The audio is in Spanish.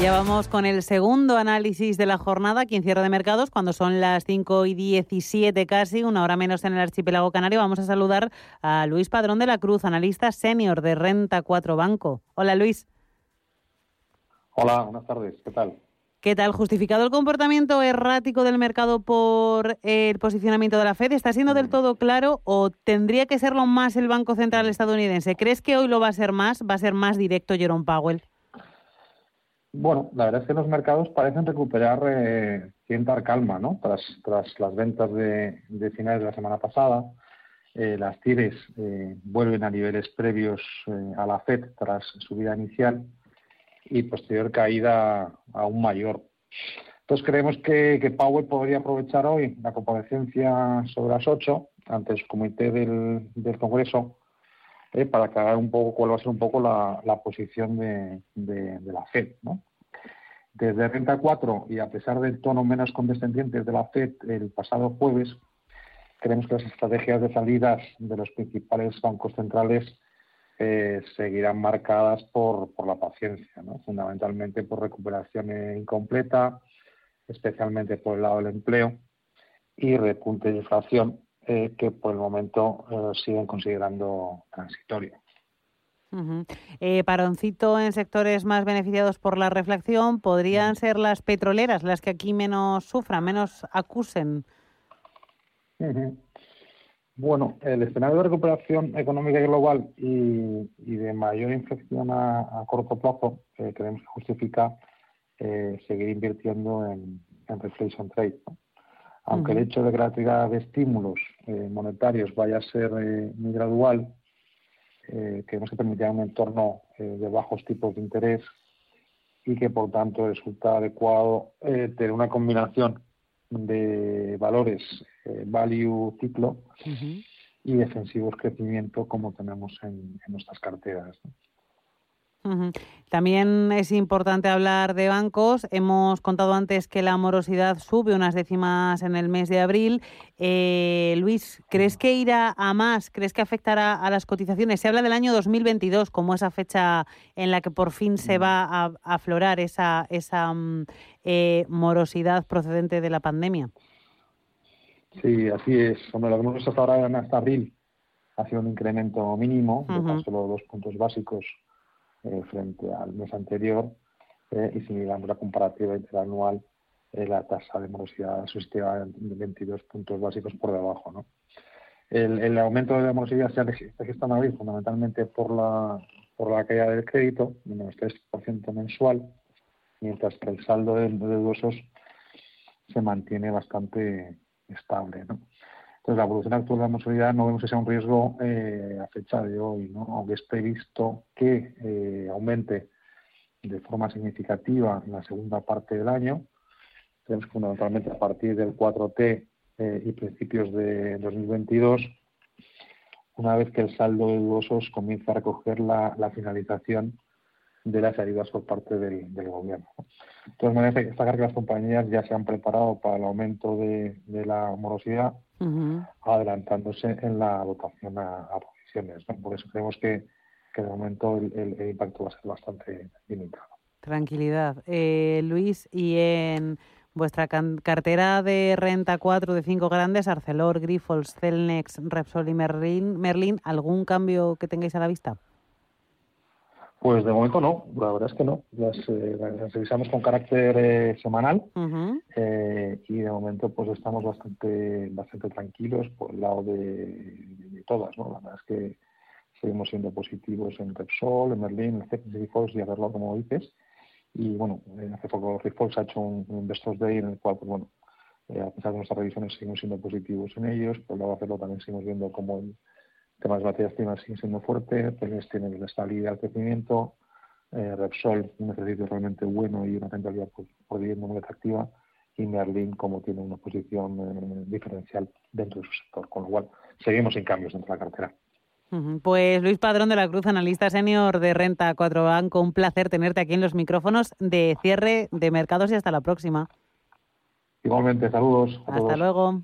Ya vamos con el segundo análisis de la jornada, aquí en cierre de mercados, cuando son las 5 y 17 casi, una hora menos en el archipiélago canario. Vamos a saludar a Luis Padrón de la Cruz, analista senior de Renta 4 Banco. Hola Luis. Hola, buenas tardes. ¿Qué tal? ¿Qué tal? ¿Justificado el comportamiento errático del mercado por el posicionamiento de la Fed? ¿Está siendo del todo claro o tendría que serlo más el Banco Central estadounidense? ¿Crees que hoy lo va a ser más? ¿Va a ser más directo Jerome Powell? Bueno, la verdad es que los mercados parecen recuperar eh, cierta calma, ¿no? Tras, tras las ventas de, finales de la semana pasada, eh, las tires eh, vuelven a niveles previos a la FED tras subida inicial y posterior caída aún mayor. Entonces creemos que, que Powell podría aprovechar hoy la comparecencia sobre las 8 ante el comité del Congreso para aclarar un poco cuál va a ser un poco la, posición de, la FED. ¿no? Desde Renta 4 y a pesar del tono menos condescendiente de la FED el pasado jueves, creemos que las estrategias de salidas de los principales bancos centrales eh, seguirán marcadas por, por la paciencia, ¿no? fundamentalmente por recuperación incompleta, especialmente por el lado del empleo y repunte de inflación eh, que por el momento eh, siguen considerando transitorio. Eh, paroncito en sectores más beneficiados por la reflexión, ¿podrían ser las petroleras las que aquí menos sufran, menos acusen? Bueno, el escenario de recuperación económica global y, de mayor inflexión a, corto plazo creemos que justifica seguir invirtiendo en, en reflection trade. Aunque el hecho de que la de estímulos eh, monetarios vaya a ser eh, muy gradual, eh, que permitirá un entorno de bajos tipos de interés y que por tanto resulta adecuado tener una combinación de valores value ciclo y defensivos crecimiento como tenemos en, nuestras carteras. También es importante hablar de bancos. Hemos contado antes que la morosidad sube unas décimas en el mes de abril. Eh, Luis, ¿crees que irá a más? ¿Crees que afectará a las cotizaciones? Se habla del año 2022 como esa fecha en la que por fin se va a aflorar esa, esa mm, eh, morosidad procedente de la pandemia. Sí, así es. Hombre, lo que hemos visto hasta ahora en hasta abril ha sido un incremento mínimo de solo dos puntos básicos eh, frente al mes anterior eh, y si miramos la comparativa interanual, eh, la tasa de morosidad asistida en 22 puntos básicos por debajo. El, aumento de la morosidad se ha registrado fundamentalmente por la, caída del crédito, menos 3% mensual, mientras que el saldo de, de dudosos se mantiene bastante estable. Entonces, la evolución actual de la mortalidad no vemos que sea un riesgo eh, a fecha de hoy, ¿no? aunque esté visto que eh, aumente de forma significativa en la segunda parte del año. Tenemos fundamentalmente a partir del 4T eh, y principios de 2022, una vez que el saldo de dudosos comienza a recoger la, finalización de las ayudas por parte del, gobierno. De todas maneras, hay que destacar que las compañías ya se han preparado para el aumento de la morosidad adelantándose en la votación a, posiciones. Por eso creemos que, que de momento el, impacto va a ser bastante limitado. Tranquilidad. Eh, Luis, y en vuestra cartera de renta 4 de 5 grandes, Arcelor, Grifols, Celnex, Repsol y Merlin, Merlin, ¿algún cambio que tengáis a la vista? Pues de momento no, la verdad es que no. Las, eh, revisamos con carácter eh, semanal eh, y de momento pues estamos bastante bastante tranquilos por el lado de, todas. ¿no? La verdad es que seguimos siendo positivos en Repsol, en Merlin, en CEPS y verlo como dices. Y bueno, hace poco Rifox ha hecho un, Investors Day en el cual, pues bueno, a pesar de nuestras revisiones seguimos siendo positivos en ellos, por el lado de hacerlo también seguimos viendo como el temas de materias primas siguen siendo fuertes, pues tienen la estabilidad del crecimiento, Repsol, un ejercicio realmente bueno y una rentabilidad por, por vivienda muy atractiva, y Merlin como tiene una posición diferencial dentro de su sector, con lo cual seguimos sin cambios dentro de la cartera. Pues Luis Padrón de la Cruz, analista senior de Renta 4 Banco, un placer tenerte aquí en los micrófonos de cierre de mercados y hasta la próxima. Igualmente, saludos. hasta luego.